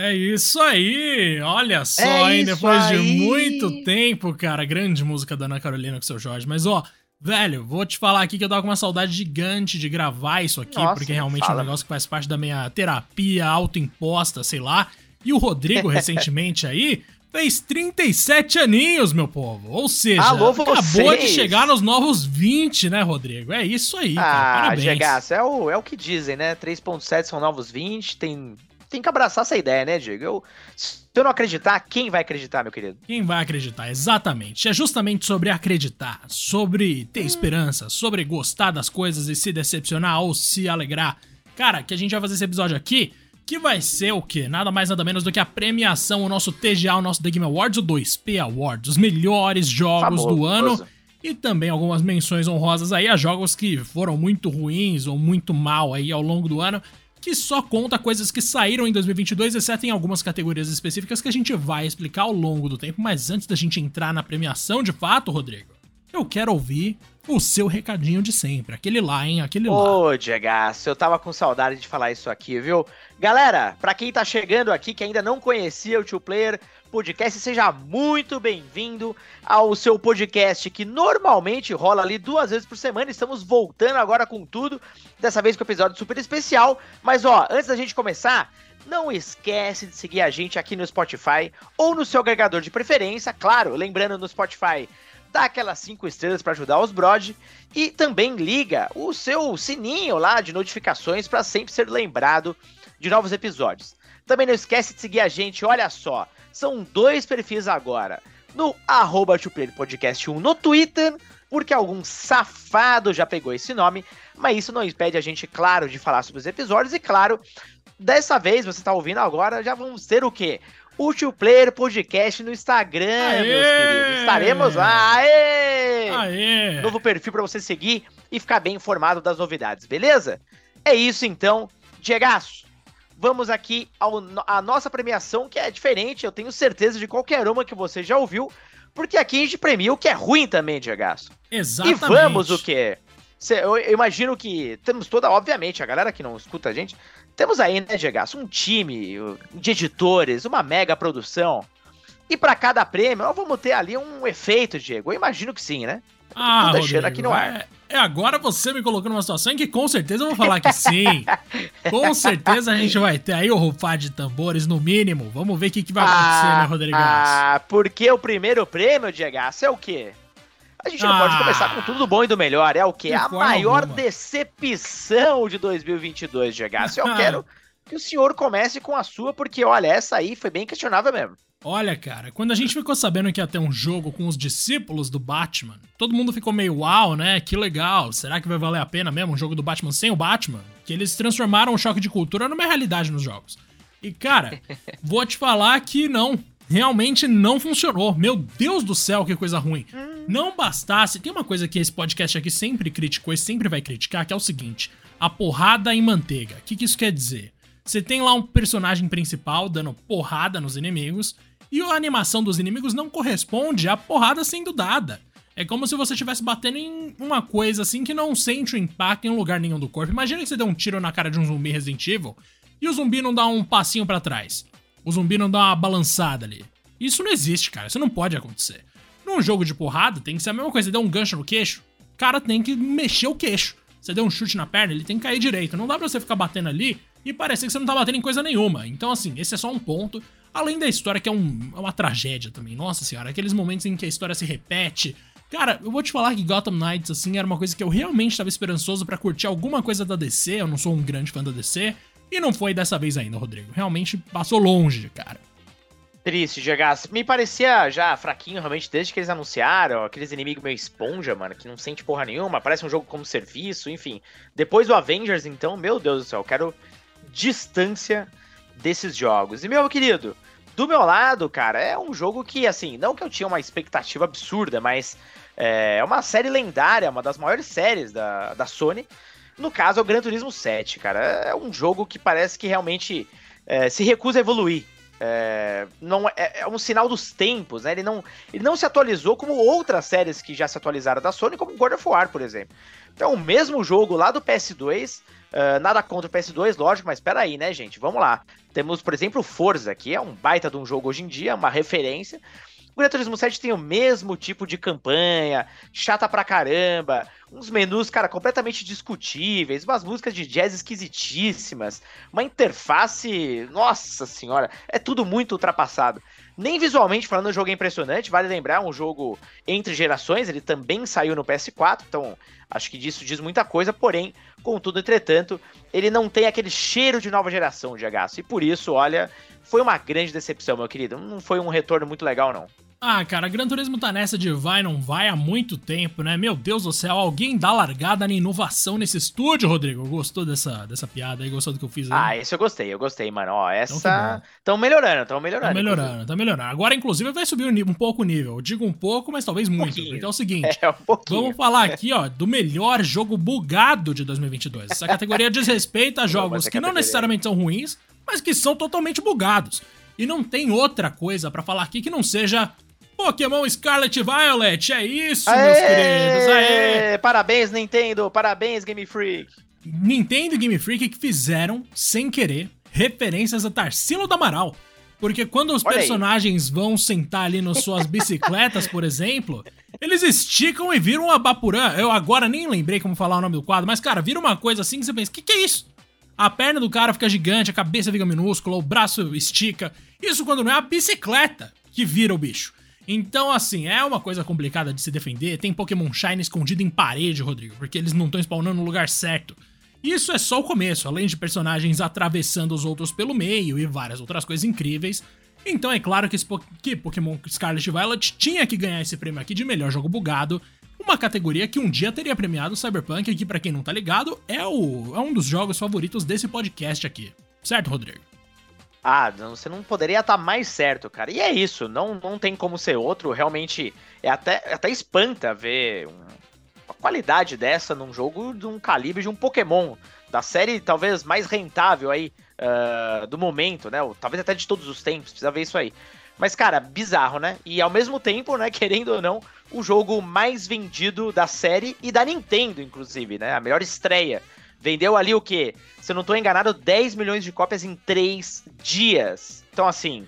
É isso aí! Olha só, é hein? Depois aí. de muito tempo, cara. Grande música da Ana Carolina com o seu Jorge. Mas, ó, velho, vou te falar aqui que eu tava com uma saudade gigante de gravar isso aqui, Nossa, porque realmente fala. é um negócio que faz parte da minha terapia autoimposta, sei lá. E o Rodrigo, recentemente aí, fez 37 aninhos, meu povo. Ou seja, Alô, acabou de chegar nos novos 20, né, Rodrigo? É isso aí, ah, cara. Parabéns. Gegaço, é o, é o que dizem, né? 3.7 são novos 20, tem, tem que abraçar essa ideia, né, Diego? Eu, se eu não acreditar, quem vai acreditar, meu querido? Quem vai acreditar, exatamente. É justamente sobre acreditar, sobre ter hum. esperança, sobre gostar das coisas e se decepcionar ou se alegrar. Cara, que a gente vai fazer esse episódio aqui que vai ser o quê? Nada mais nada menos do que a premiação, o nosso TGA, o nosso The Game Awards, o 2P Awards, os melhores jogos Famoso. do ano. E também algumas menções honrosas aí a jogos que foram muito ruins ou muito mal aí ao longo do ano, que só conta coisas que saíram em 2022, exceto em algumas categorias específicas que a gente vai explicar ao longo do tempo. Mas antes da gente entrar na premiação de fato, Rodrigo, eu quero ouvir o seu recadinho de sempre. Aquele lá, hein? Aquele lá. Ô, Diego, eu tava com saudade de falar isso aqui, viu? Galera, para quem tá chegando aqui que ainda não conhecia o Two Player Podcast, seja muito bem-vindo ao seu podcast que normalmente rola ali duas vezes por semana. Estamos voltando agora com tudo, dessa vez com um episódio super especial. Mas ó, antes da gente começar, não esquece de seguir a gente aqui no Spotify ou no seu agregador de preferência. Claro, lembrando no Spotify dá aquelas 5 estrelas para ajudar os Brod e também liga o seu sininho lá de notificações para sempre ser lembrado de novos episódios. Também não esquece de seguir a gente, olha só, são dois perfis agora, no arroba Podcast 1 no Twitter, porque algum safado já pegou esse nome, mas isso não impede a gente, claro, de falar sobre os episódios, e claro, dessa vez, você está ouvindo agora, já vamos ter o quê? O Two Player Podcast no Instagram, Aê! meus queridos. Estaremos lá. Aê! Aê! Novo perfil para você seguir e ficar bem informado das novidades, beleza? É isso então, Diegaço. Vamos aqui à nossa premiação, que é diferente, eu tenho certeza de qualquer uma que você já ouviu, porque aqui a gente premia o que é ruim também, Diegaço. Exatamente. E vamos o que? Eu imagino que temos toda, obviamente, a galera que não escuta a gente, temos aí, né, Diego, um time de editores, uma mega produção. E para cada prêmio, nós vamos ter ali um efeito, Diego. Eu imagino que sim, né? Ah, Tô deixando aqui no ar. É, é, agora você me colocou numa situação em que com certeza eu vou falar que sim. com certeza a gente vai ter aí o rufar de tambores, no mínimo. Vamos ver o que, que vai acontecer, ah, né, Rodrigo? Ah, porque o primeiro prêmio, Diego, é o quê? A gente não ah, pode começar com tudo do bom e do melhor. É o quê? A maior alguma. decepção de 2022, Gegaço. Eu quero que o senhor comece com a sua, porque olha, essa aí foi bem questionável mesmo. Olha, cara, quando a gente ficou sabendo que ia ter um jogo com os discípulos do Batman, todo mundo ficou meio uau, né? Que legal. Será que vai valer a pena mesmo um jogo do Batman sem o Batman? Que eles transformaram o choque de cultura numa realidade nos jogos. E, cara, vou te falar que não realmente não funcionou. Meu Deus do céu, que coisa ruim. Não bastasse. Tem uma coisa que esse podcast aqui sempre criticou e sempre vai criticar, que é o seguinte: a porrada em manteiga. O que, que isso quer dizer? Você tem lá um personagem principal dando porrada nos inimigos e a animação dos inimigos não corresponde à porrada sendo dada. É como se você estivesse batendo em uma coisa assim que não sente o impacto em lugar nenhum do corpo. Imagina que você deu um tiro na cara de um zumbi Resident Evil e o zumbi não dá um passinho para trás o zumbi não dá uma balançada ali. Isso não existe, cara. Isso não pode acontecer. Num jogo de porrada, tem que ser a mesma coisa. Você deu um gancho no queixo, o cara tem que mexer o queixo. Você deu um chute na perna, ele tem que cair direito. Não dá pra você ficar batendo ali e parecer que você não tá batendo em coisa nenhuma. Então, assim, esse é só um ponto. Além da história, que é, um, é uma tragédia também. Nossa senhora, aqueles momentos em que a história se repete. Cara, eu vou te falar que Gotham Knights, assim, era uma coisa que eu realmente estava esperançoso para curtir alguma coisa da DC. Eu não sou um grande fã da DC. E não foi dessa vez ainda, Rodrigo. Realmente passou longe, cara. Triste, Gegas. Me parecia já fraquinho, realmente, desde que eles anunciaram. Aqueles inimigos meio esponja, mano, que não sente porra nenhuma. Parece um jogo como serviço, enfim. Depois do Avengers, então, meu Deus do céu, eu quero distância desses jogos. E, meu querido, do meu lado, cara, é um jogo que, assim, não que eu tinha uma expectativa absurda, mas é uma série lendária, uma das maiores séries da, da Sony. No caso, é o Gran Turismo 7, cara. É um jogo que parece que realmente é, se recusa a evoluir. É, não, é, é, um sinal dos tempos, né? Ele não, ele não se atualizou como outras séries que já se atualizaram da Sony, como God of War, por exemplo. Então, o mesmo jogo lá do PS2 Uh, nada contra o PS2, lógico, mas aí, né, gente? Vamos lá. Temos, por exemplo, Forza, que é um baita de um jogo hoje em dia, uma referência. O Gran Turismo 7 tem o mesmo tipo de campanha, chata pra caramba, uns menus, cara, completamente discutíveis, umas músicas de jazz esquisitíssimas, uma interface, nossa senhora, é tudo muito ultrapassado. Nem visualmente falando, o jogo é impressionante, vale lembrar, é um jogo entre gerações, ele também saiu no PS4, então acho que disso diz muita coisa, porém, contudo, entretanto, ele não tem aquele cheiro de nova geração de H. E por isso, olha, foi uma grande decepção, meu querido. Não foi um retorno muito legal, não. Ah, cara, Gran Turismo tá nessa de vai, não vai há muito tempo, né? Meu Deus do céu, alguém dá largada na inovação nesse estúdio, Rodrigo. Gostou dessa, dessa piada aí? Gostou do que eu fiz aí? Ah, esse eu gostei, eu gostei, mano. Ó, então essa. Tão melhorando, tão melhorando. Tão melhorando, tão melhorando. Agora, inclusive, vai subir um, pouco o nível. Eu digo um pouco, mas talvez muito. Um porque é o seguinte: é, um pouquinho. vamos falar aqui, ó, do melhor jogo bugado de 2022. Essa categoria diz respeito a jogos que não necessariamente são ruins, mas que são totalmente bugados. E não tem outra coisa para falar aqui que não seja Pokémon Scarlet Violet, é isso, Aê! meus queridos. Aê! Parabéns, Nintendo. Parabéns, Game Freak. Nintendo e Game Freak que fizeram, sem querer, referências a Tarsilo do Amaral. Porque quando os Olha personagens aí. vão sentar ali nas suas bicicletas, por exemplo, eles esticam e viram uma Bapurã. Eu agora nem lembrei como falar o nome do quadro, mas, cara, vira uma coisa assim que você pensa: que que é isso? A perna do cara fica gigante, a cabeça fica minúscula, o braço estica. Isso quando não é a bicicleta que vira o bicho. Então, assim, é uma coisa complicada de se defender. Tem Pokémon Shine escondido em parede, Rodrigo, porque eles não estão spawnando no lugar certo. Isso é só o começo, além de personagens atravessando os outros pelo meio e várias outras coisas incríveis. Então é claro que, que Pokémon Scarlet Violet tinha que ganhar esse prêmio aqui de melhor jogo bugado, uma categoria que um dia teria premiado Cyberpunk, que para quem não tá ligado, é, o, é um dos jogos favoritos desse podcast aqui. Certo, Rodrigo? Ah, você não poderia estar tá mais certo, cara. E é isso, não, não tem como ser outro. Realmente, é até, até espanta ver um, uma qualidade dessa num jogo de um calibre de um Pokémon. Da série talvez mais rentável aí uh, do momento, né? Talvez até de todos os tempos, precisa ver isso aí. Mas, cara, bizarro, né? E ao mesmo tempo, né, querendo ou não, o jogo mais vendido da série e da Nintendo, inclusive, né? A melhor estreia. Vendeu ali o quê? Se eu não tô enganado, 10 milhões de cópias em 3 dias. Então, assim.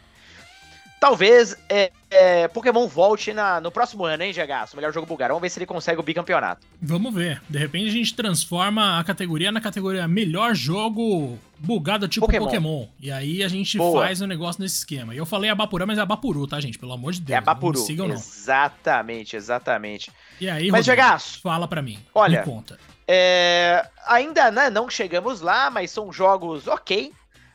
Talvez é, é, Pokémon volte na, no próximo ano, hein, GH? O melhor jogo bugado. Vamos ver se ele consegue o bicampeonato. Vamos ver. De repente a gente transforma a categoria na categoria melhor jogo bugado tipo Pokémon. Pokémon. E aí a gente Boa. faz o um negócio nesse esquema. E eu falei Abapuru, mas é Abapuru, tá, gente? Pelo amor de Deus. É Abapuru. Não sigam, não. Exatamente, exatamente. E aí, mas, Rodrigo, fala pra mim. Olha, me conta. É, ainda né, não chegamos lá, mas são jogos ok.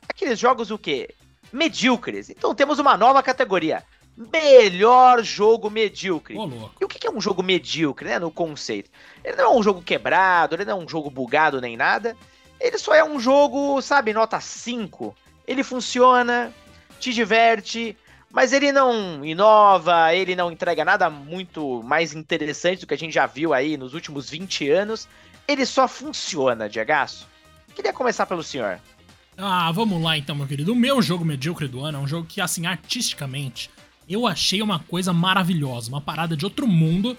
Aqueles jogos o quê? Medíocres. Então temos uma nova categoria. Melhor jogo medíocre. e o que é um jogo medíocre, né? No conceito. Ele não é um jogo quebrado, ele não é um jogo bugado nem nada. Ele só é um jogo, sabe, nota 5. Ele funciona, te diverte, mas ele não inova, ele não entrega nada muito mais interessante do que a gente já viu aí nos últimos 20 anos. Ele só funciona, Diagaço. Queria começar pelo senhor. Ah, vamos lá então, meu querido. O meu jogo medíocre do ano é um jogo que, assim, artisticamente, eu achei uma coisa maravilhosa, uma parada de outro mundo,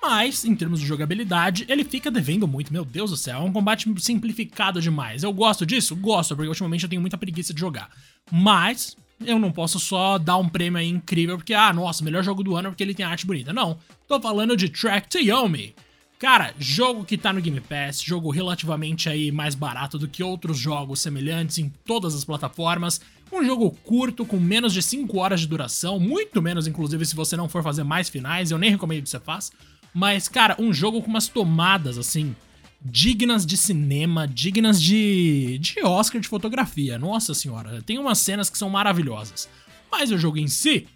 mas, em termos de jogabilidade, ele fica devendo muito. Meu Deus do céu, é um combate simplificado demais. Eu gosto disso? Gosto, porque ultimamente eu tenho muita preguiça de jogar. Mas, eu não posso só dar um prêmio aí incrível porque, ah, nossa, melhor jogo do ano porque ele tem arte bonita. Não. Tô falando de Track to Yomi. Cara, jogo que tá no Game Pass, jogo relativamente aí mais barato do que outros jogos semelhantes em todas as plataformas. Um jogo curto, com menos de 5 horas de duração, muito menos, inclusive, se você não for fazer mais finais, eu nem recomendo que você faça. Mas, cara, um jogo com umas tomadas, assim, dignas de cinema, dignas de, de Oscar de fotografia. Nossa senhora, tem umas cenas que são maravilhosas. Mas o jogo em si,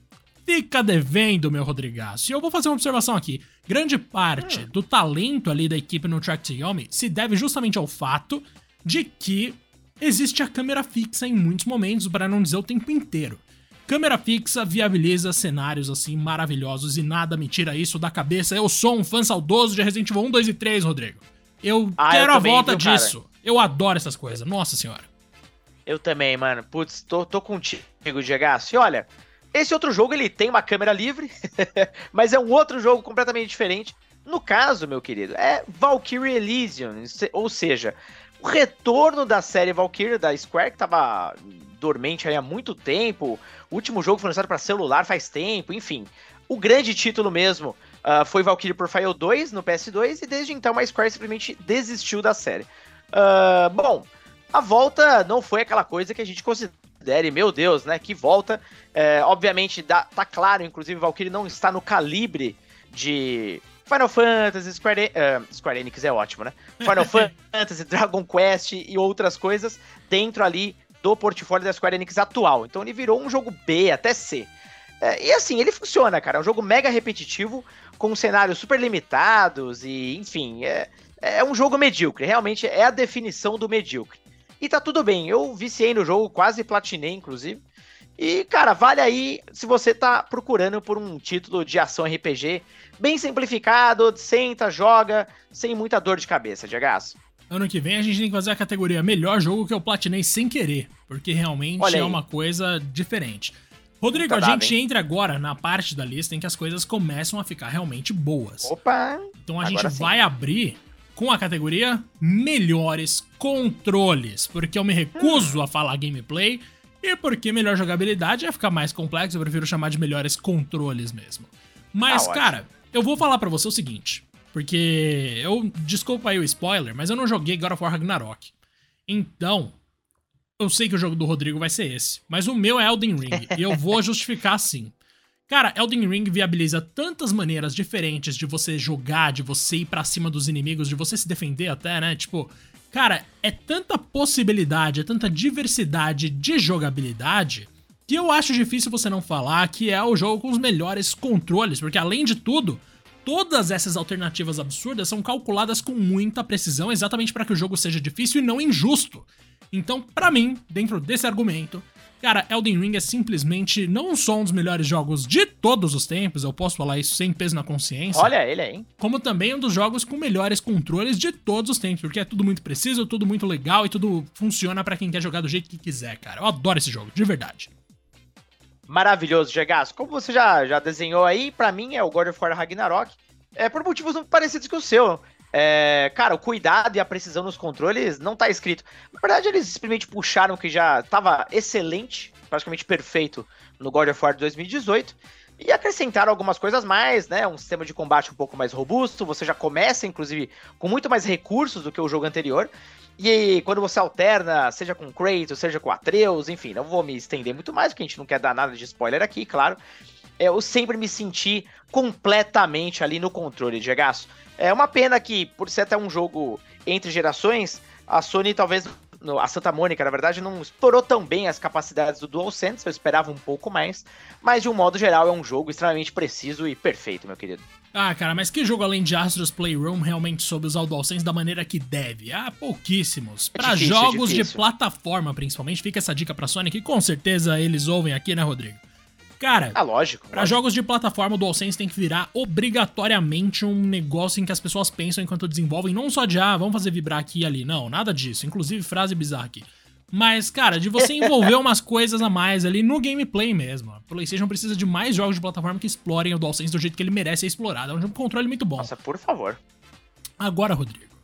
fica devendo, meu Rodrigaço. E eu vou fazer uma observação aqui. Grande parte hum. do talento ali da equipe no Track to Yomi se deve justamente ao fato de que existe a câmera fixa em muitos momentos, para não dizer o tempo inteiro. Câmera fixa viabiliza cenários assim maravilhosos e nada me tira isso da cabeça. Eu sou um fã saudoso de Resident Evil 1, 2 e 3, Rodrigo. Eu ah, quero eu a volta disso. Cara? Eu adoro essas coisas, nossa senhora. Eu também, mano. Putz, tô, tô contigo, Diego. E olha, esse outro jogo ele tem uma câmera livre, mas é um outro jogo completamente diferente. No caso, meu querido, é Valkyrie Elysium, ou seja, o retorno da série Valkyrie da Square, que tava dormente há muito tempo. O último jogo foi lançado para celular faz tempo, enfim. O grande título mesmo uh, foi Valkyrie Profile 2 no PS2 e desde então a Square simplesmente desistiu da série. Uh, bom, a volta não foi aquela coisa que a gente considere, meu Deus, né? Que volta. É, obviamente, dá, tá claro, inclusive, Valkyrie não está no calibre de Final Fantasy, Square, uh, Square Enix é ótimo, né? Final Fantasy, Dragon Quest e outras coisas dentro ali do portfólio da Square Enix atual. Então ele virou um jogo B, até C. É, e assim, ele funciona, cara. É um jogo mega repetitivo, com cenários super limitados e, enfim, é, é um jogo medíocre. Realmente é a definição do medíocre. E tá tudo bem. Eu viciei no jogo, quase platinei, inclusive. E, cara, vale aí se você tá procurando por um título de ação RPG bem simplificado, senta, joga, sem muita dor de cabeça, Diego. Ano que vem a gente tem que fazer a categoria melhor jogo que eu platinei sem querer, porque realmente é uma coisa diferente. Rodrigo, tá a gente entra agora na parte da lista em que as coisas começam a ficar realmente boas. Opa! Então a gente sim. vai abrir com a categoria melhores controles, porque eu me recuso a falar gameplay e porque melhor jogabilidade ia ficar mais complexo, eu prefiro chamar de melhores controles mesmo. Mas, ah, cara, eu vou falar para você o seguinte, porque eu desculpa aí o spoiler, mas eu não joguei God of War Ragnarok. Então, eu sei que o jogo do Rodrigo vai ser esse, mas o meu é Elden Ring e eu vou justificar assim. Cara, Elden Ring viabiliza tantas maneiras diferentes de você jogar, de você ir para cima dos inimigos, de você se defender até, né? Tipo, cara, é tanta possibilidade, é tanta diversidade de jogabilidade que eu acho difícil você não falar que é o jogo com os melhores controles, porque além de tudo, todas essas alternativas absurdas são calculadas com muita precisão exatamente para que o jogo seja difícil e não injusto. Então, para mim, dentro desse argumento, cara, Elden Ring é simplesmente não só um dos melhores jogos de todos os tempos, eu posso falar isso sem peso na consciência. Olha ele aí. Como também um dos jogos com melhores controles de todos os tempos, porque é tudo muito preciso, tudo muito legal e tudo funciona para quem quer jogar do jeito que quiser, cara. Eu adoro esse jogo, de verdade. Maravilhoso, Gegas. Como você já, já desenhou aí, para mim é o God of War Ragnarok. É por motivos parecidos com o seu. É, cara, o cuidado e a precisão nos controles não tá escrito. Na verdade, eles simplesmente puxaram que já estava excelente, praticamente perfeito no God of War 2018 e acrescentaram algumas coisas mais, né? Um sistema de combate um pouco mais robusto. Você já começa, inclusive, com muito mais recursos do que o jogo anterior. E quando você alterna, seja com Kratos, seja com Atreus, enfim, não vou me estender muito mais, porque a gente não quer dar nada de spoiler aqui, claro. Eu sempre me senti completamente ali no controle de Gaço. É uma pena que, por ser até um jogo entre gerações, a Sony talvez. A Santa Mônica, na verdade, não explorou tão bem as capacidades do DualSense, eu esperava um pouco mais, mas de um modo geral é um jogo extremamente preciso e perfeito, meu querido. Ah, cara, mas que jogo além de Astros Playroom realmente soube usar o DualSense da maneira que deve? Ah, pouquíssimos. É para é jogos é de plataforma, principalmente, fica essa dica pra Sony que com certeza eles ouvem aqui, né, Rodrigo? Cara, ah, lógico. Para jogos de plataforma, o DualSense tem que virar obrigatoriamente um negócio em que as pessoas pensam enquanto desenvolvem, não só de ah, vamos fazer vibrar aqui e ali, não, nada disso. Inclusive frase bizarra aqui. Mas, cara, de você envolver umas coisas a mais ali no gameplay mesmo. A PlayStation precisa de mais jogos de plataforma que explorem o DualSense do jeito que ele merece ser explorado. É um controle muito bom. Nossa, por favor. Agora, Rodrigo,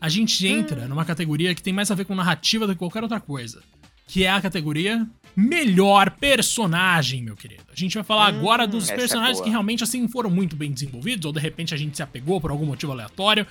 a gente entra hum. numa categoria que tem mais a ver com narrativa do que qualquer outra coisa, que é a categoria melhor personagem, meu querido. A gente vai falar hum, agora dos é personagens é que realmente assim foram muito bem desenvolvidos, ou de repente a gente se apegou por algum motivo aleatório.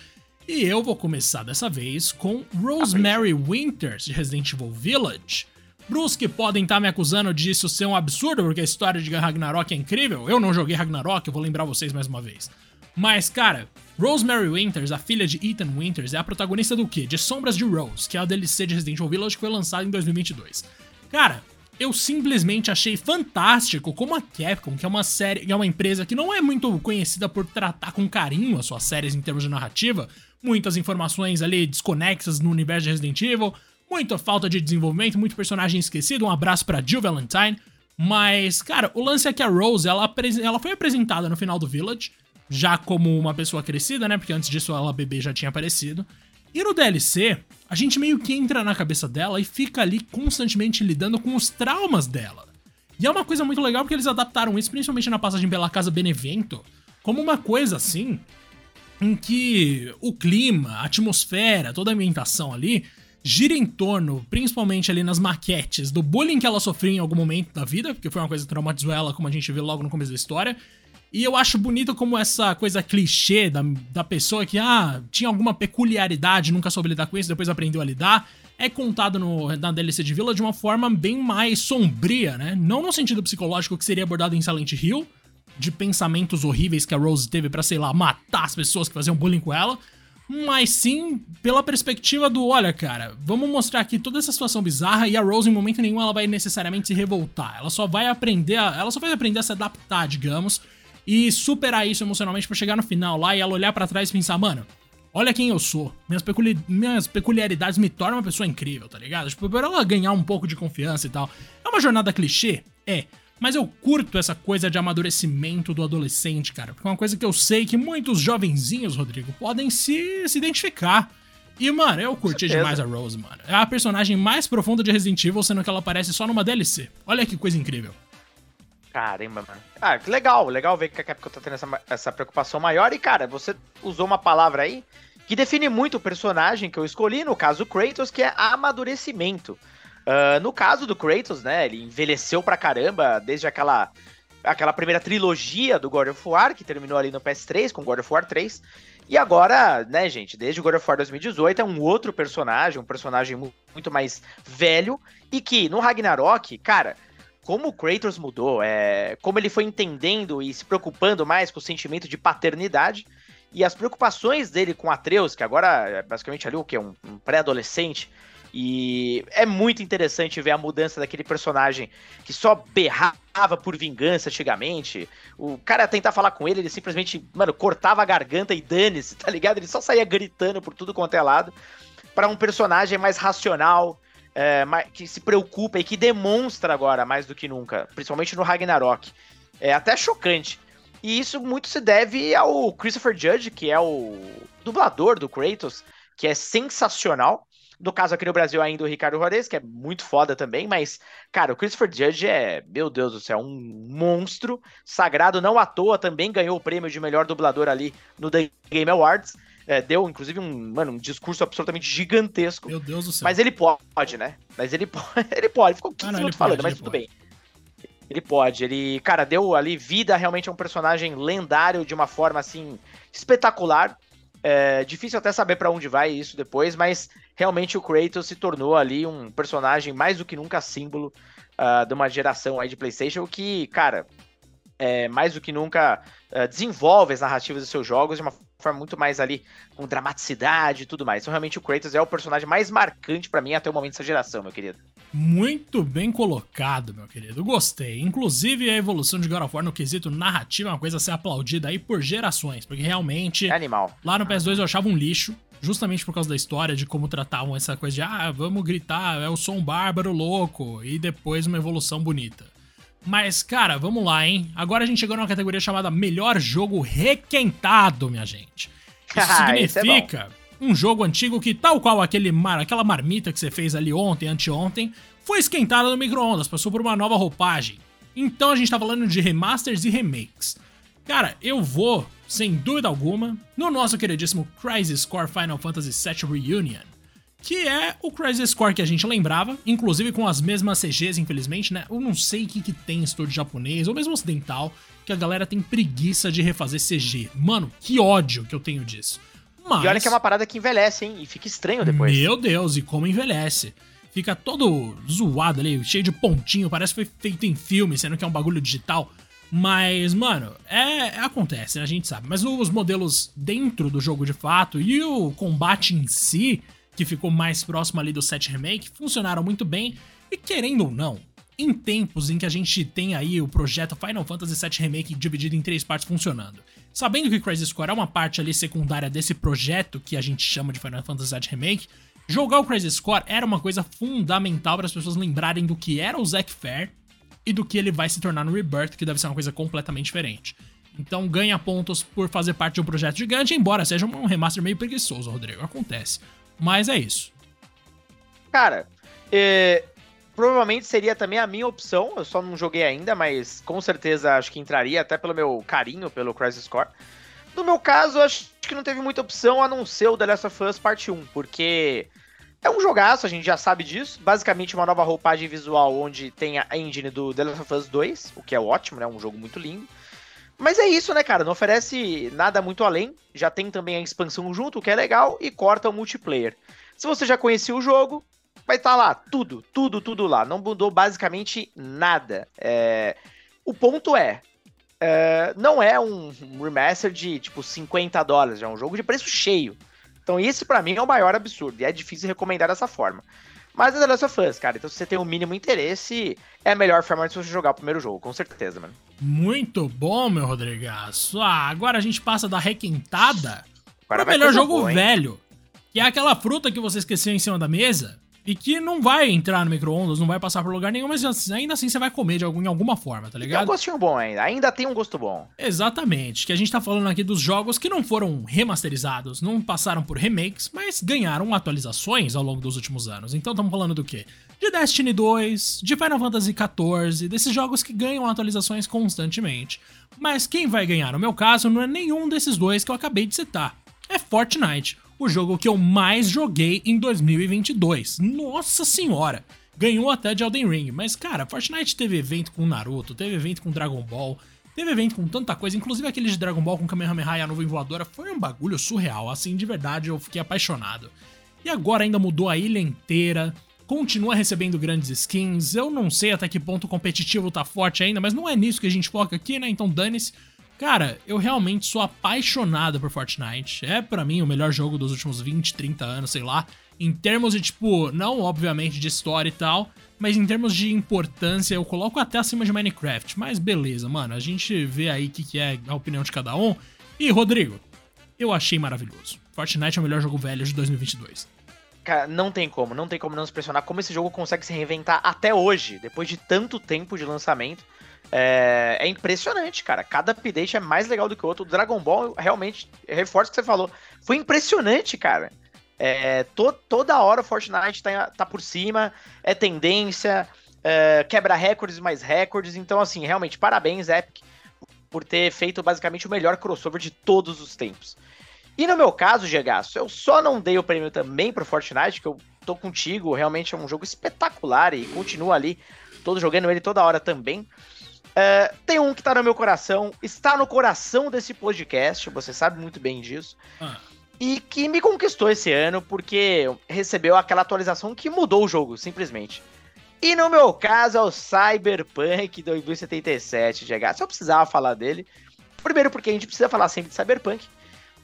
E eu vou começar dessa vez com Rosemary Winters, de Resident Evil Village. Bruce que podem estar tá me acusando disso ser um absurdo, porque a história de Ragnarok é incrível. Eu não joguei Ragnarok, eu vou lembrar vocês mais uma vez. Mas, cara, Rosemary Winters, a filha de Ethan Winters, é a protagonista do quê? De Sombras de Rose, que é a DLC de Resident Evil Village que foi lançada em 2022. Cara, eu simplesmente achei fantástico como a Capcom, que é uma série, é uma empresa que não é muito conhecida por tratar com carinho as suas séries em termos de narrativa, muitas informações ali desconexas no universo de Resident Evil, muita falta de desenvolvimento, muito personagem esquecido. Um abraço para Jill Valentine. Mas, cara, o lance é que a Rose, ela, ela foi apresentada no final do Village, já como uma pessoa crescida, né? Porque antes disso ela bebê já tinha aparecido. E no DLC, a gente meio que entra na cabeça dela e fica ali constantemente lidando com os traumas dela. E é uma coisa muito legal porque eles adaptaram isso, principalmente na passagem pela Casa Benevento, como uma coisa assim, em que o clima, a atmosfera, toda a ambientação ali gira em torno, principalmente ali nas maquetes, do bullying que ela sofreu em algum momento da vida, porque foi uma coisa que traumatizou ela, como a gente vê logo no começo da história. E eu acho bonito como essa coisa clichê da, da pessoa que, ah, tinha alguma peculiaridade, nunca soube lidar com isso, depois aprendeu a lidar, é contado no, na DLC de Vila de uma forma bem mais sombria, né? Não no sentido psicológico que seria abordado em Silent Hill, de pensamentos horríveis que a Rose teve para sei lá, matar as pessoas que faziam bullying com ela, mas sim pela perspectiva do, olha, cara, vamos mostrar aqui toda essa situação bizarra e a Rose em momento nenhum ela vai necessariamente se revoltar. Ela só vai aprender, a, ela só vai aprender a se adaptar, digamos, e superar isso emocionalmente para chegar no final lá e ela olhar para trás e pensar, mano, olha quem eu sou. Minhas, peculi minhas peculiaridades me tornam uma pessoa incrível, tá ligado? Tipo, pra ela ganhar um pouco de confiança e tal. É uma jornada clichê? É. Mas eu curto essa coisa de amadurecimento do adolescente, cara. Porque é uma coisa que eu sei que muitos jovenzinhos, Rodrigo, podem se, se identificar. E, mano, eu curti demais a Rose, mano. É a personagem mais profunda de Resident Evil, sendo que ela aparece só numa DLC. Olha que coisa incrível. Caramba, mano. Ah, que legal, legal ver que a Capcom tá tendo essa, essa preocupação maior. E, cara, você usou uma palavra aí que define muito o personagem que eu escolhi, no caso Kratos, que é amadurecimento. Uh, no caso do Kratos, né, ele envelheceu pra caramba desde aquela, aquela primeira trilogia do God of War, que terminou ali no PS3, com God of War 3. E agora, né, gente, desde God of War 2018 é um outro personagem, um personagem muito mais velho, e que no Ragnarok, cara, como o Kratos mudou, é, como ele foi entendendo e se preocupando mais com o sentimento de paternidade e as preocupações dele com Atreus, que agora é basicamente ali o que? Um, um pré-adolescente. E é muito interessante ver a mudança daquele personagem que só berrava por vingança antigamente. O cara tentar falar com ele, ele simplesmente, mano, cortava a garganta e dane-se, tá ligado? Ele só saía gritando por tudo quanto é lado. Para um personagem mais racional, é, que se preocupa e que demonstra agora mais do que nunca, principalmente no Ragnarok. É até chocante. E isso muito se deve ao Christopher Judge, que é o dublador do Kratos, que é sensacional. No caso aqui no Brasil ainda o Ricardo Juarez, que é muito foda também, mas, cara, o Christopher Judge é, meu Deus do céu, um monstro sagrado, não à toa, também ganhou o prêmio de melhor dublador ali no The Game Awards. É, deu, inclusive, um, mano, um discurso absolutamente gigantesco. Meu Deus do céu. Mas ele pode, né? Mas ele pode. ele pode. Ficou 15 ah, não, minutos falando, pode, mas tudo pode. bem. Ele pode. Ele, cara, deu ali vida realmente a um personagem lendário de uma forma, assim, espetacular. É difícil até saber para onde vai isso depois, mas realmente o Kratos se tornou ali um personagem mais do que nunca símbolo uh, de uma geração aí de PlayStation que, cara, é, mais do que nunca uh, desenvolve as narrativas dos seus jogos de uma forma muito mais ali com dramaticidade e tudo mais. Então, realmente, o Kratos é o personagem mais marcante para mim até o momento dessa geração, meu querido. Muito bem colocado, meu querido. Gostei. Inclusive, a evolução de God of War no quesito narrativo é uma coisa a ser aplaudida aí por gerações, porque realmente. É animal. Lá no PS2 eu achava um lixo, justamente por causa da história, de como tratavam essa coisa de, ah, vamos gritar, é o som bárbaro louco, e depois uma evolução bonita. Mas, cara, vamos lá, hein? Agora a gente chegou numa categoria chamada Melhor Jogo Requentado, minha gente. Isso ah, é significa é um jogo antigo que, tal qual aquele mar, aquela marmita que você fez ali ontem, anteontem, foi esquentada no micro-ondas, passou por uma nova roupagem. Então a gente tá falando de remasters e remakes. Cara, eu vou, sem dúvida alguma, no nosso queridíssimo Crisis Core Final Fantasy VII Reunion que é o Crisis Core que a gente lembrava, inclusive com as mesmas CGs, infelizmente, né? Eu não sei o que, que tem em estúdio japonês, ou mesmo ocidental, que a galera tem preguiça de refazer CG. Mano, que ódio que eu tenho disso. Mas... E olha que é uma parada que envelhece, hein? E fica estranho depois. Meu Deus, e como envelhece. Fica todo zoado ali, cheio de pontinho, parece que foi feito em filme, sendo que é um bagulho digital. Mas, mano, é, é, acontece, né? A gente sabe. Mas os modelos dentro do jogo de fato e o combate em si que ficou mais próximo ali do 7 Remake, funcionaram muito bem. E querendo ou não, em tempos em que a gente tem aí o projeto Final Fantasy VII Remake dividido em três partes funcionando, sabendo que Crisis Core é uma parte ali secundária desse projeto que a gente chama de Final Fantasy VII Remake, jogar o Crisis Core era uma coisa fundamental para as pessoas lembrarem do que era o Zack Fair e do que ele vai se tornar no Rebirth, que deve ser uma coisa completamente diferente. Então ganha pontos por fazer parte de um projeto gigante, embora seja um remaster meio preguiçoso, Rodrigo. Acontece. Mas é isso. Cara, é, provavelmente seria também a minha opção. Eu só não joguei ainda, mas com certeza acho que entraria, até pelo meu carinho pelo Crisis Core. No meu caso, acho que não teve muita opção a não ser o The Last of Us Parte 1, porque É um jogaço, a gente já sabe disso. Basicamente, uma nova roupagem visual onde tem a engine do The Last of Us 2, o que é ótimo, né? Um jogo muito lindo. Mas é isso, né, cara? Não oferece nada muito além. Já tem também a expansão junto, o que é legal, e corta o multiplayer. Se você já conhecia o jogo, vai estar tá lá, tudo, tudo, tudo lá. Não mudou basicamente nada. É... O ponto é, é, não é um remaster de tipo 50 dólares, é um jogo de preço cheio. Então, esse para mim é o maior absurdo, e é difícil recomendar dessa forma. Mas é The Last of Us, cara. Então, se você tem o um mínimo interesse, é a melhor forma de você jogar o primeiro jogo, com certeza, mano. Muito bom, meu Rodrigaço. Ah, agora a gente passa da requentada para o melhor jogo velho. Que é aquela fruta que você esqueceu em cima da mesa e que não vai entrar no micro-ondas, não vai passar por lugar nenhum, mas ainda assim você vai comer de algum, em alguma forma, tá ligado? tem um gostinho bom ainda, ainda tem um gosto bom. Exatamente, que a gente tá falando aqui dos jogos que não foram remasterizados, não passaram por remakes, mas ganharam atualizações ao longo dos últimos anos. Então estamos falando do quê? De Destiny 2, de Final Fantasy XIV, desses jogos que ganham atualizações constantemente. Mas quem vai ganhar, no meu caso, não é nenhum desses dois que eu acabei de citar. É Fortnite o jogo que eu mais joguei em 2022. Nossa senhora! Ganhou até de Elden Ring, mas cara, Fortnite teve evento com Naruto, teve evento com Dragon Ball, teve evento com tanta coisa, inclusive aquele de Dragon Ball com Kamehameha e a nuvem voadora, foi um bagulho surreal, assim, de verdade eu fiquei apaixonado. E agora ainda mudou a ilha inteira, continua recebendo grandes skins, eu não sei até que ponto o competitivo tá forte ainda, mas não é nisso que a gente foca aqui, né, então dane-se. Cara, eu realmente sou apaixonado por Fortnite. É para mim o melhor jogo dos últimos 20, 30 anos, sei lá. Em termos de, tipo, não obviamente de história e tal, mas em termos de importância, eu coloco até acima de Minecraft. Mas beleza, mano, a gente vê aí o que, que é a opinião de cada um. E, Rodrigo, eu achei maravilhoso. Fortnite é o melhor jogo velho de 2022. Cara, não tem como, não tem como não se pressionar como esse jogo consegue se reinventar até hoje, depois de tanto tempo de lançamento. É, é, impressionante, cara. Cada update é mais legal do que o outro. O Dragon Ball, realmente, reforço o que você falou. Foi impressionante, cara. É, to, toda hora o Fortnite tá, tá por cima, é tendência, é, quebra recordes mais recordes. Então, assim, realmente, parabéns, Epic, por ter feito basicamente o melhor crossover de todos os tempos. E no meu caso, Gegaço, eu só não dei o prêmio também pro Fortnite, que eu tô contigo, realmente é um jogo espetacular e continua ali, todo jogando ele toda hora também. É, tem um que tá no meu coração, está no coração desse podcast, você sabe muito bem disso. Ah. E que me conquistou esse ano porque recebeu aquela atualização que mudou o jogo, simplesmente. E no meu caso é o Cyberpunk 2077, GH. Eu precisava falar dele. Primeiro, porque a gente precisa falar sempre de Cyberpunk.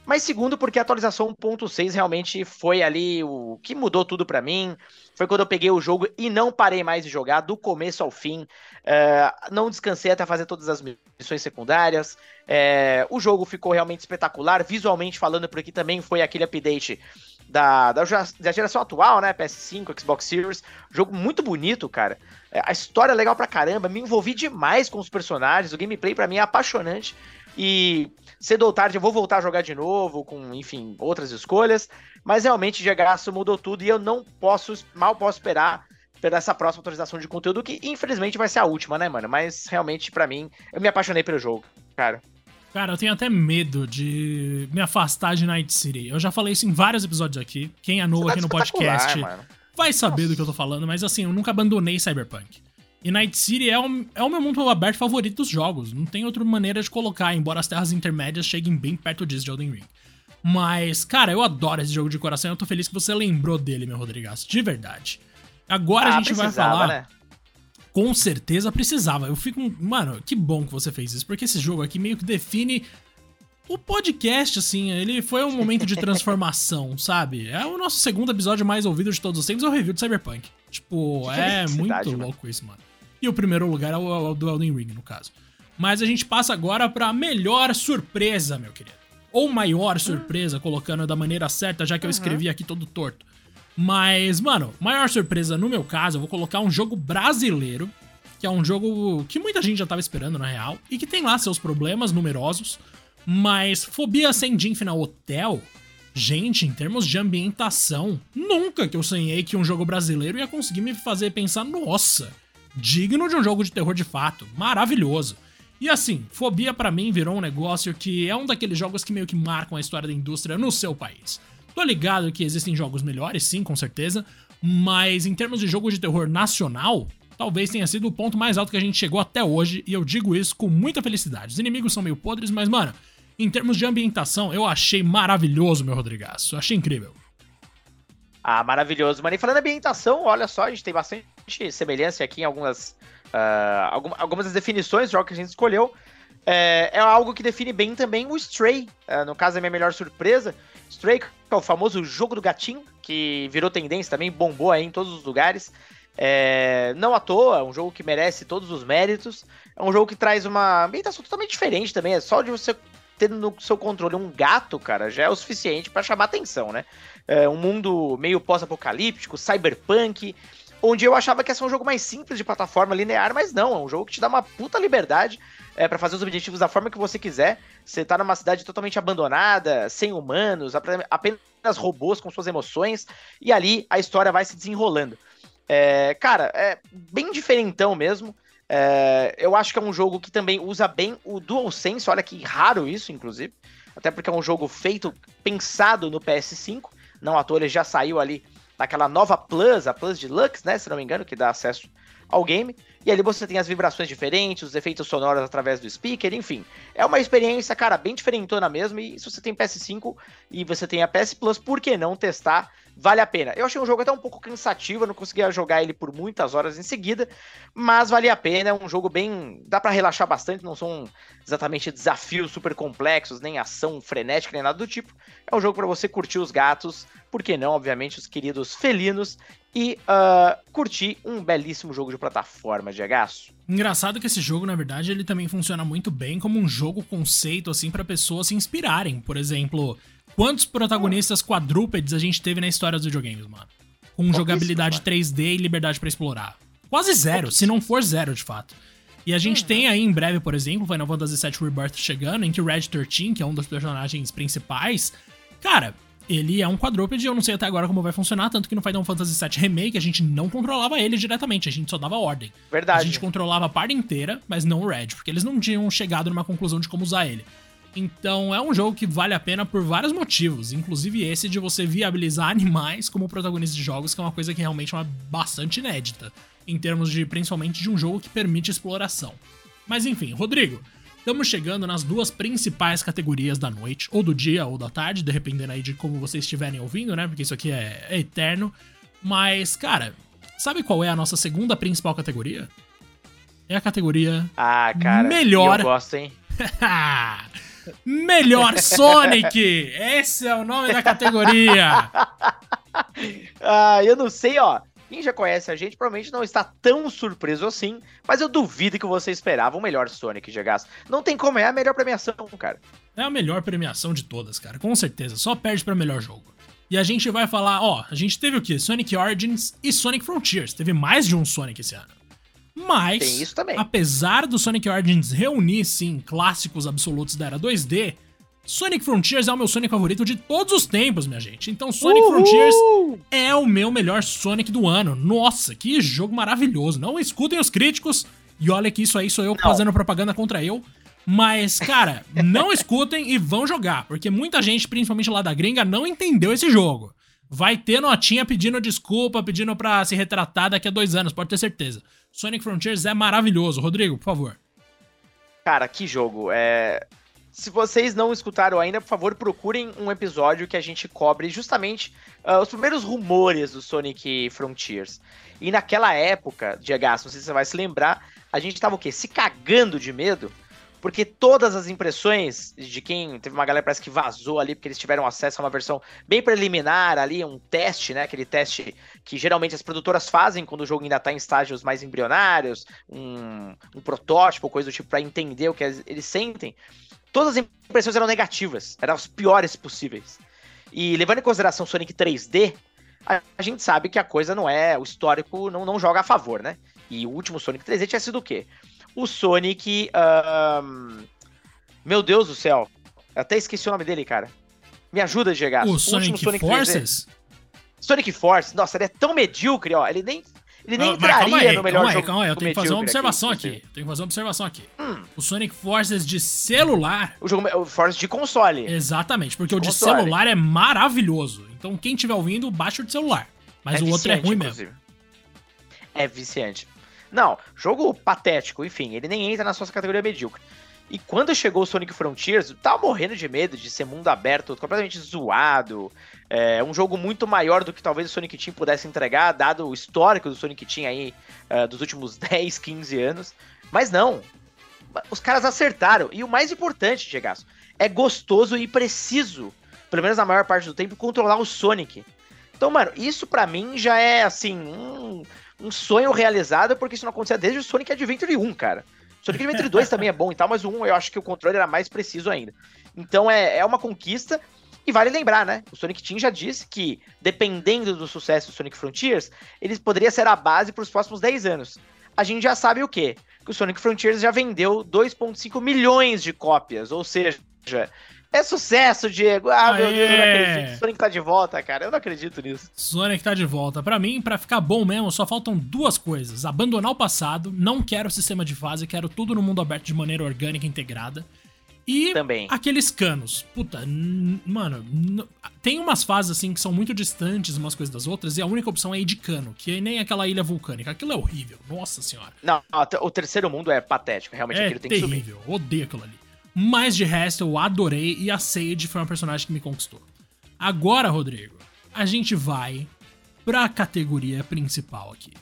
Mas segundo, porque a atualização 1.6 realmente foi ali o que mudou tudo para mim. Foi quando eu peguei o jogo e não parei mais de jogar do começo ao fim. Uh, não descansei até fazer todas as missões secundárias. Uh, o jogo ficou realmente espetacular. Visualmente falando, por aqui também foi aquele update da, da, da, geração atual, né? PS5, Xbox Series. Jogo muito bonito, cara. Uh, a história é legal pra caramba. Me envolvi demais com os personagens. O gameplay para mim é apaixonante. E cedo ou tarde eu vou voltar a jogar de novo, com, enfim, outras escolhas. Mas realmente, Gegaço mudou tudo e eu não posso, mal posso esperar pela essa próxima atualização de conteúdo, que infelizmente vai ser a última, né, mano? Mas realmente, para mim, eu me apaixonei pelo jogo, cara. Cara, eu tenho até medo de me afastar de Night City. Eu já falei isso em vários episódios aqui. Quem é novo tá aqui no podcast mano. vai saber Nossa. do que eu tô falando, mas assim, eu nunca abandonei Cyberpunk. E Night City é o, é o meu mundo aberto favorito dos jogos. Não tem outra maneira de colocar, embora as terras intermédias cheguem bem perto disso de Elden Ring. Mas, cara, eu adoro esse jogo de coração e eu tô feliz que você lembrou dele, meu Rodrigaço. De verdade. Agora ah, a gente vai falar. Né? Com certeza precisava. Eu fico. Mano, que bom que você fez isso, porque esse jogo aqui meio que define o podcast, assim, ele foi um momento de transformação, sabe? É o nosso segundo episódio mais ouvido de todos os tempos, é o review de Cyberpunk. Tipo, é muito mano. louco isso, mano. E o primeiro lugar é o, o do Elden Ring, no caso. Mas a gente passa agora pra melhor surpresa, meu querido. Ou maior surpresa, colocando da maneira certa, já que eu escrevi aqui todo torto. Mas, mano, maior surpresa no meu caso, eu vou colocar um jogo brasileiro, que é um jogo que muita gente já tava esperando, na real, e que tem lá seus problemas numerosos, mas Fobia Ascending Final Hotel, gente, em termos de ambientação, nunca que eu sonhei que um jogo brasileiro ia conseguir me fazer pensar, nossa, digno de um jogo de terror de fato, maravilhoso. E assim, Fobia para mim virou um negócio que é um daqueles jogos que meio que marcam a história da indústria no seu país. Tô ligado que existem jogos melhores, sim, com certeza, mas em termos de jogo de terror nacional, talvez tenha sido o ponto mais alto que a gente chegou até hoje, e eu digo isso com muita felicidade. Os inimigos são meio podres, mas, mano, em termos de ambientação, eu achei maravilhoso, meu Rodrigaço. Achei incrível. Ah, maravilhoso, mano. E falando em ambientação, olha só, a gente tem bastante semelhança aqui em algumas, uh, algumas das definições do jogo que a gente escolheu. É, é, algo que define bem também o Stray. Uh, no caso, a minha melhor surpresa. Stray, que é o famoso jogo do gatinho, que virou tendência também, bombou aí em todos os lugares. É, não à toa, é um jogo que merece todos os méritos. É um jogo que traz uma ambientação totalmente diferente também. É só de você ter no seu controle um gato, cara, já é o suficiente para chamar atenção, né? É um mundo meio pós-apocalíptico, cyberpunk, onde eu achava que ia ser um jogo mais simples de plataforma linear, mas não, é um jogo que te dá uma puta liberdade é, para fazer os objetivos da forma que você quiser. Você tá numa cidade totalmente abandonada, sem humanos, apenas robôs com suas emoções, e ali a história vai se desenrolando. É, cara, é bem diferentão mesmo. É, eu acho que é um jogo que também usa bem o DualSense, olha que raro isso, inclusive. Até porque é um jogo feito, pensado no PS5. Não à toa ele já saiu ali naquela nova Plus, a Plus Deluxe, né? Se não me engano, que dá acesso ao game. E ali você tem as vibrações diferentes, os efeitos sonoros através do speaker, enfim. É uma experiência, cara, bem diferentona mesmo. E se você tem PS5 e você tem a PS Plus, por que não testar? Vale a pena. Eu achei um jogo até um pouco cansativo, eu não conseguia jogar ele por muitas horas em seguida, mas vale a pena. É um jogo bem. dá para relaxar bastante, não são exatamente desafios super complexos, nem ação frenética, nem nada do tipo. É um jogo para você curtir os gatos, por que não, obviamente, os queridos felinos e uh, curtir um belíssimo jogo de plataforma de agaço. Engraçado que esse jogo, na verdade, ele também funciona muito bem como um jogo conceito, assim, para pessoas se inspirarem. Por exemplo, quantos protagonistas quadrúpedes a gente teve na história dos videogames, mano? Com jogabilidade 3D e liberdade para explorar. Quase zero, se não for zero, de fato. E a gente uhum. tem aí em breve, por exemplo, Final Fantasy VII Rebirth chegando, em que o Red 13, que é um dos personagens principais, cara, ele é um quadrúpede, eu não sei até agora como vai funcionar, tanto que no Final Fantasy VII Remake a gente não controlava ele diretamente, a gente só dava ordem. Verdade. A gente controlava a parte inteira, mas não o Red, porque eles não tinham chegado numa conclusão de como usar ele. Então é um jogo que vale a pena por vários motivos, inclusive esse de você viabilizar animais como protagonistas de jogos, que é uma coisa que realmente é bastante inédita, em termos de principalmente de um jogo que permite exploração. Mas enfim, Rodrigo, Estamos chegando nas duas principais categorias da noite, ou do dia ou da tarde, dependendo aí de como vocês estiverem ouvindo, né? Porque isso aqui é, é eterno. Mas, cara, sabe qual é a nossa segunda principal categoria? É a categoria. Ah, cara. Melhor. Eu gosto, hein? melhor Sonic! Esse é o nome da categoria! ah, eu não sei, ó. Quem já conhece a gente provavelmente não está tão surpreso assim, mas eu duvido que você esperava o melhor Sonic de gasto. Não tem como, é a melhor premiação, cara. É a melhor premiação de todas, cara, com certeza. Só perde para melhor jogo. E a gente vai falar, ó, a gente teve o quê? Sonic Origins e Sonic Frontiers. Teve mais de um Sonic esse ano. Mas, apesar do Sonic Origins reunir, sim, clássicos absolutos da era 2D, Sonic Frontiers é o meu Sonic favorito de todos os tempos, minha gente. Então, Sonic Uhul! Frontiers é o meu melhor Sonic do ano. Nossa, que jogo maravilhoso. Não escutem os críticos. E olha que isso aí sou eu não. fazendo propaganda contra eu. Mas, cara, não escutem e vão jogar. Porque muita gente, principalmente lá da gringa, não entendeu esse jogo. Vai ter notinha pedindo desculpa, pedindo pra se retratar daqui a dois anos, pode ter certeza. Sonic Frontiers é maravilhoso. Rodrigo, por favor. Cara, que jogo. É se vocês não escutaram ainda, por favor, procurem um episódio que a gente cobre justamente uh, os primeiros rumores do Sonic Frontiers. E naquela época, Diego, não sei se você vai se lembrar, a gente tava o quê? Se cagando de medo, porque todas as impressões de quem. Teve uma galera parece que vazou ali, porque eles tiveram acesso a uma versão bem preliminar ali, um teste, né? Aquele teste que geralmente as produtoras fazem quando o jogo ainda tá em estágios mais embrionários, um, um protótipo, coisa do tipo, para entender o que eles sentem todas as impressões eram negativas, eram as piores possíveis. E levando em consideração Sonic 3D, a, a gente sabe que a coisa não é, o histórico não, não joga a favor, né? E o último Sonic 3D tinha sido o quê? O Sonic. Meu Deus do céu. Eu até esqueci o nome dele, cara. Me ajuda, Diego. O, o Sonic, Sonic Forces? 3D. Sonic Force, nossa, ele é tão medíocre, ó. Ele nem. Ele nem Ah, entraria no melhor calma aí, jogo calma aí, eu tenho que fazer uma observação aqui, aqui. Tenho que fazer uma observação aqui. Hum. O Sonic Forces de celular. O jogo o Force de console. Exatamente, porque o de console. celular é maravilhoso. Então quem estiver ouvindo, baixa o de celular. Mas o outro é ruim inclusive. mesmo. É viciante. Não, jogo patético, enfim, ele nem entra na sua categoria medíocre. E quando chegou o Sonic Frontiers, eu tava morrendo de medo de ser mundo aberto, completamente zoado. É um jogo muito maior do que talvez o Sonic Team pudesse entregar, dado o histórico do Sonic Team aí é, dos últimos 10, 15 anos. Mas não. Os caras acertaram. E o mais importante, Chegaço, é gostoso e preciso, pelo menos na maior parte do tempo, controlar o Sonic. Então, mano, isso pra mim já é assim, um, um sonho realizado, porque isso não acontecia desde o Sonic Adventure 1, cara. Sonic Adventure 2 também é bom e tal, mas o 1 eu acho que o controle era mais preciso ainda. Então é, é uma conquista. E vale lembrar, né? O Sonic Team já disse que, dependendo do sucesso do Sonic Frontiers, ele poderia ser a base para os próximos 10 anos. A gente já sabe o quê? Que o Sonic Frontiers já vendeu 2,5 milhões de cópias. Ou seja, é sucesso, Diego. Ah, meu Deus, eu não Aê! acredito. Sonic tá de volta, cara. Eu não acredito nisso. Sonic tá de volta. Pra mim, pra ficar bom mesmo, só faltam duas coisas: abandonar o passado, não quero sistema de fase, quero tudo no mundo aberto de maneira orgânica e integrada. E Também. aqueles canos. Puta, mano, tem umas fases assim que são muito distantes umas coisas das outras e a única opção é ir de cano, que nem aquela ilha vulcânica. Aquilo é horrível, nossa senhora. Não, o terceiro mundo é patético. Realmente É aquilo tem que subir. terrível, odeio aquilo ali. Mas de resto, eu adorei e a Sage foi uma personagem que me conquistou. Agora, Rodrigo, a gente vai pra categoria principal aqui.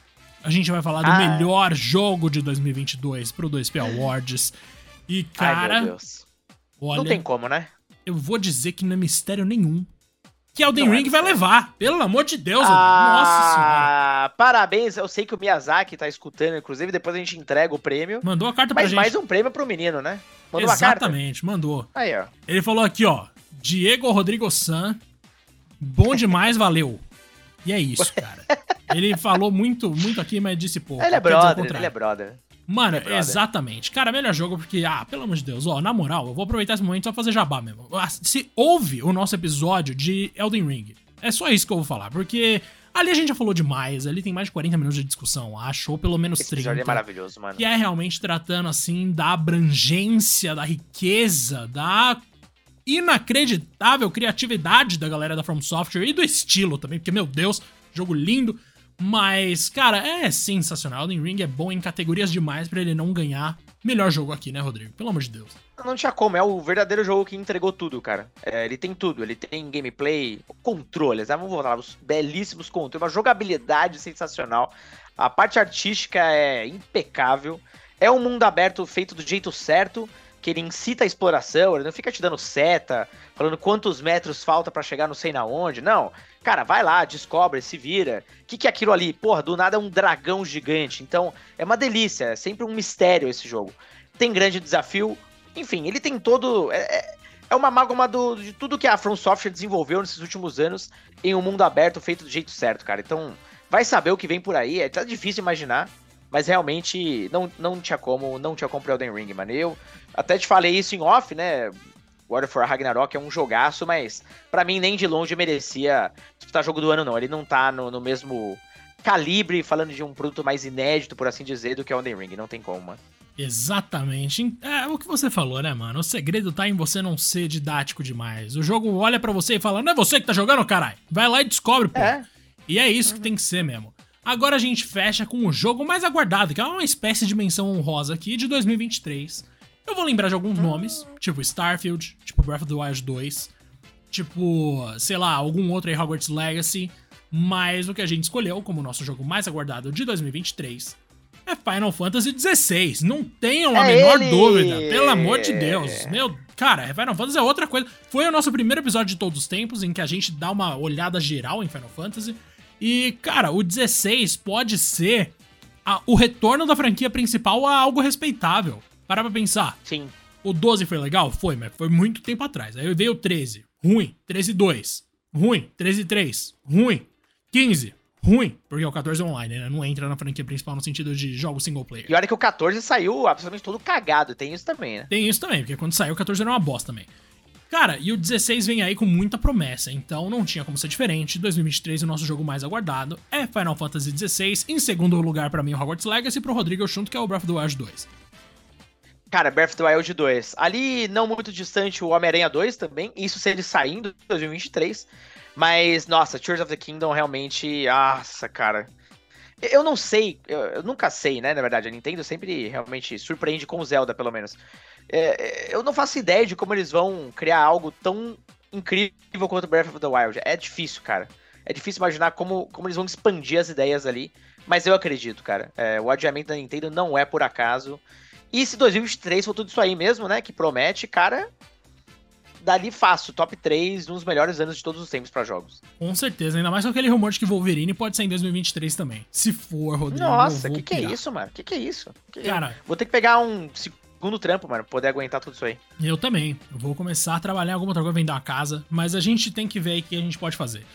A gente vai falar do Ah. melhor jogo de 2022 pro 2P Awards. E, Ai, cara, meu Deus. olha, Não tem como, né? eu vou dizer que não é mistério nenhum que Elden Não é Ring vai mistério. levar. Pelo amor de Deus, Rodrigo. nossa senhora. Ah, parabéns. Eu sei que o Miyazaki tá escutando, inclusive depois a gente entrega o prêmio. Mandou a carta pra Mas gente. mais um prêmio pro menino, né? Mandou. Exatamente, mandou. Aí, ó. Ele falou aqui, ó. Diego Rodrigo San. Bom demais, valeu. E é isso, cara. Ele falou muito, muito aqui, mas disse pouco. Ele é brother, ele é brother. Mano, é exatamente. Cara, melhor jogo porque, ah, pelo amor de Deus, ó, na moral, eu vou aproveitar esse momento só pra fazer jabá mesmo. Ah, Se ouve o nosso episódio de Elden Ring, é só isso que eu vou falar, porque ali a gente já falou demais, ali tem mais de 40 minutos de discussão, acho, ou pelo menos Esse 30. episódio é maravilhoso, mano. Que é realmente tratando, assim, da abrangência, da riqueza, da inacreditável criatividade da galera da From Software e do estilo também, porque, meu Deus, jogo lindo. Mas, cara, é sensacional. Elden Ring é bom em categorias demais pra ele não ganhar melhor jogo aqui, né, Rodrigo? Pelo amor de Deus. Não tinha como, é o verdadeiro jogo que entregou tudo, cara. É, ele tem tudo, ele tem gameplay, controles, né? vamos lá, os belíssimos controles, uma jogabilidade sensacional. A parte artística é impecável. É um mundo aberto feito do jeito certo, que ele incita a exploração, ele não fica te dando seta, falando quantos metros falta pra chegar não sei na onde. Não. Cara, vai lá, descobre, se vira. O que, que é aquilo ali? Porra, do nada é um dragão gigante. Então, é uma delícia, é sempre um mistério esse jogo. Tem grande desafio, enfim, ele tem todo. É, é- é uma amálgama do, de tudo que a From Software desenvolveu nesses últimos anos em um mundo aberto feito do jeito certo, cara. Então, vai saber o que vem por aí. É tá difícil imaginar, mas realmente não, não tinha como, não tinha como pro Elden Ring, mano. Eu até te falei isso em off, né? God of War Ragnarok é um jogaço, mas pra mim nem de longe merecia disputar jogo do ano, não. Ele não tá no, no mesmo calibre, falando de um produto mais inédito, por assim dizer, do que Elden Ring. Não tem como, mano. Exatamente. É o que você falou, né, mano? O segredo tá em você não ser didático demais. O jogo olha pra você e fala: Não é você que tá jogando, caralho? Vai lá e descobre, pô. É. E é isso que tem que ser mesmo. Agora a gente fecha com o jogo mais aguardado, que é uma espécie de menção honrosa aqui de 2023. Eu vou lembrar de alguns nomes, tipo Starfield, tipo Breath of the Wild 2, tipo, sei lá, algum outro aí, Hogwarts Legacy. Mas o que a gente escolheu como nosso jogo mais aguardado de 2023 é Final Fantasy XVI. Não tenham a É menor ele! dúvida, pelo amor de Deus. Meu, cara, Final Fantasy é outra coisa. Foi o nosso primeiro episódio de todos os tempos em que a gente dá uma olhada geral em Final Fantasy. E, cara, o 16 pode ser a- o retorno da franquia principal a algo respeitável. Para pra pensar. Sim. O 12 foi legal? Foi, mas foi muito tempo atrás. Aí veio o 13. Ruim. 13 2. Ruim. 13 3. Ruim. 15. Ruim. Porque o 14 é online, né? Não entra na franquia principal no sentido de jogo single player. E olha que o 14 saiu absolutamente todo cagado, tem isso também, né? Tem isso também, porque quando saiu o 14 era uma bosta também. Cara, e o 16 vem aí com muita promessa, então não tinha como ser diferente. 2023 o nosso jogo mais aguardado é Final Fantasy XVI, em segundo lugar para mim Hogwarts Legacy pro Rodrigo Junto que é o Breath of the Wild 2. Cara, Breath of the Wild 2. Ali, não muito distante, o Homem-Aranha 2 também. Isso se ele saindo em 2023. Mas, nossa, Tears of the Kingdom realmente. Nossa, cara. Eu não sei, eu, eu, nunca sei, né? Na verdade, a Nintendo sempre realmente surpreende com o Zelda, pelo menos. É, é, eu não faço ideia de como eles vão criar algo tão incrível quanto Breath of the Wild. É difícil, cara. É difícil imaginar como, como eles vão expandir as ideias ali. Mas eu acredito, cara. É, o adiamento da Nintendo não é por acaso. E se 2023 for tudo isso aí mesmo, né? Que promete, cara, dali fácil, top 3, um dos melhores anos de todos os tempos para jogos. Com certeza, ainda mais com aquele rumor de que Wolverine pode sair em 2023 também. Se for, Rodrigo. Nossa, que que é isso, mano? Que que é isso? Que... Cara, vou ter que pegar um segundo trampo, mano, poder aguentar tudo isso aí. Eu também. Eu vou começar a trabalhar alguma outra coisa, vender uma casa, mas a gente tem que ver aí o que a gente pode fazer.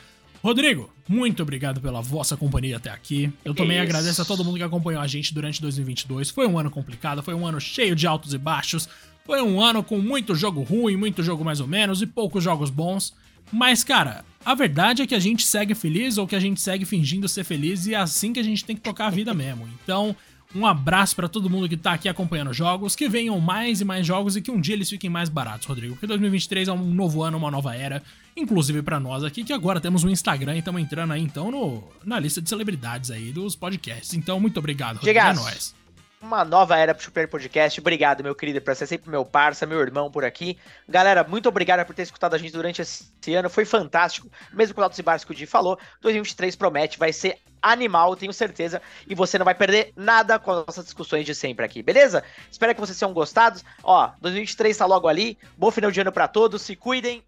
Rodrigo, muito obrigado pela vossa companhia até aqui. Eu também Isso. agradeço a todo mundo que acompanhou a gente durante 2022. Foi um ano complicado, foi um ano cheio de altos e baixos. Foi um ano com muito jogo ruim, muito jogo mais ou menos e poucos jogos bons. Mas, cara, a verdade é que a gente segue feliz ou que a gente segue fingindo ser feliz e é assim que a gente tem que tocar a vida mesmo. Então, um abraço para todo mundo que tá aqui acompanhando jogos, que venham mais e mais jogos e que um dia eles fiquem mais baratos, Rodrigo. Porque 2023 é um novo ano, uma nova era, inclusive para nós aqui, que agora temos um Instagram e estamos entrando aí então no, na lista de celebridades aí dos podcasts. Então, muito obrigado, Rodrigo. É nóis uma nova era pro Super Podcast. Obrigado, meu querido, por ser sempre meu parça, meu irmão por aqui. Galera, muito obrigado por ter escutado a gente durante esse ano. Foi fantástico. Mesmo com o Altos e que o Di falou, 2023 promete, vai ser animal, tenho certeza. E você não vai perder nada com as nossas discussões de sempre aqui, beleza? Espero que vocês tenham gostado. Ó, 2023 tá logo ali. Bom final de ano para todos. Se cuidem